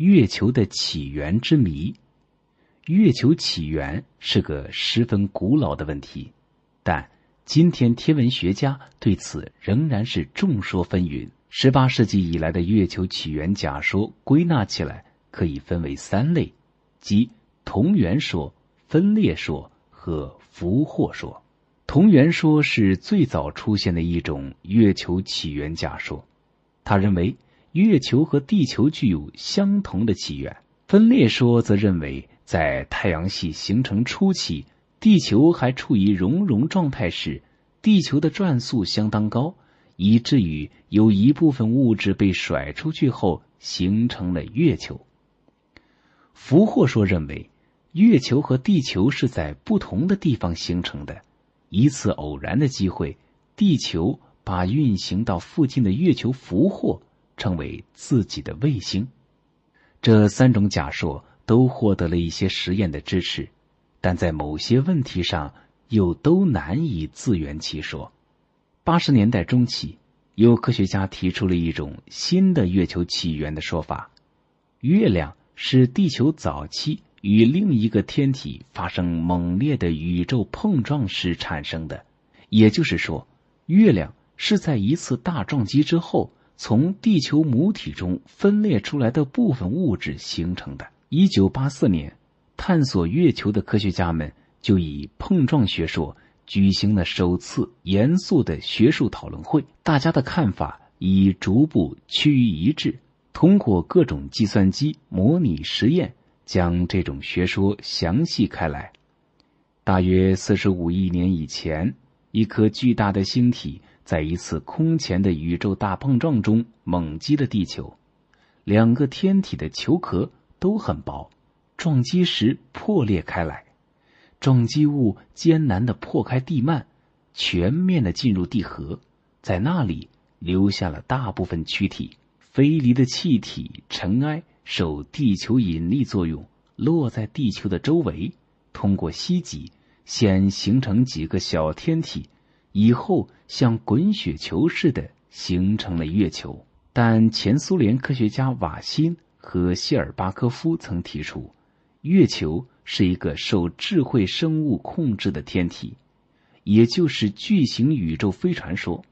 月球的起源之谜。月球起源是个十分古老的问题，但今天天文学家对此仍然是众说纷纭。十八世纪以来的月球起源假说归纳起来可以分为三类，即同源说、分裂说和俘获说。同源说是最早出现的一种月球起源假说，他认为月球和地球具有相同的起源。分裂说则认为。在太阳系形成初期，地球还处于熔融状态时，地球的转速相当高，以至于有一部分物质被甩出去后形成了月球。俘获说认为，月球和地球是在不同的地方形成的，一次偶然的机会，地球把运行到附近的月球俘获，成为自己的卫星。这三种假说。都获得了一些实验的支持，但在某些问题上又都难以自圆其说。八十年代中期，有科学家提出了一种新的月球起源的说法：月亮是地球早期与另一个天体发生猛烈的宇宙碰撞时产生的。也就是说，月亮是在一次大撞击之后，从地球母体中分裂出来的部分物质形成的。一九八四年，探索月球的科学家们就以碰撞学说举行了首次严肃的学术讨论会。大家的看法已逐步趋于一致。通过各种计算机模拟实验，将这种学说详细开来。大约四十五亿年以前，一颗巨大的星体在一次空前的宇宙大碰撞中猛击了地球，两个天体的球壳。都很薄，撞击时破裂开来，撞击物艰难的破开地幔，全面的进入地核，在那里留下了大部分躯体。飞离的气体尘埃受地球引力作用，落在地球的周围，通过吸积，先形成几个小天体，以后像滚雪球似的形成了月球。但前苏联科学家瓦辛。和谢尔巴科夫曾提出，月球是一个受智慧生物控制的天体，也就是巨型宇宙飞船说。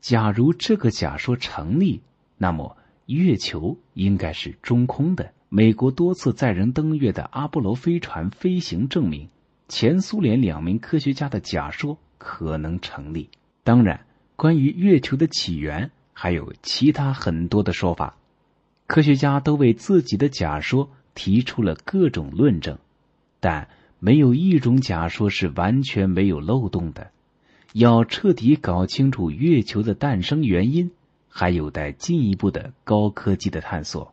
假如这个假说成立，那么月球应该是中空的。美国多次载人登月的阿波罗飞船飞行证明，前苏联两名科学家的假说可能成立。当然，关于月球的起源，还有其他很多的说法。科学家都为自己的假说提出了各种论证，但没有一种假说是完全没有漏洞的。要彻底搞清楚月球的诞生原因，还有待进一步的高科技的探索。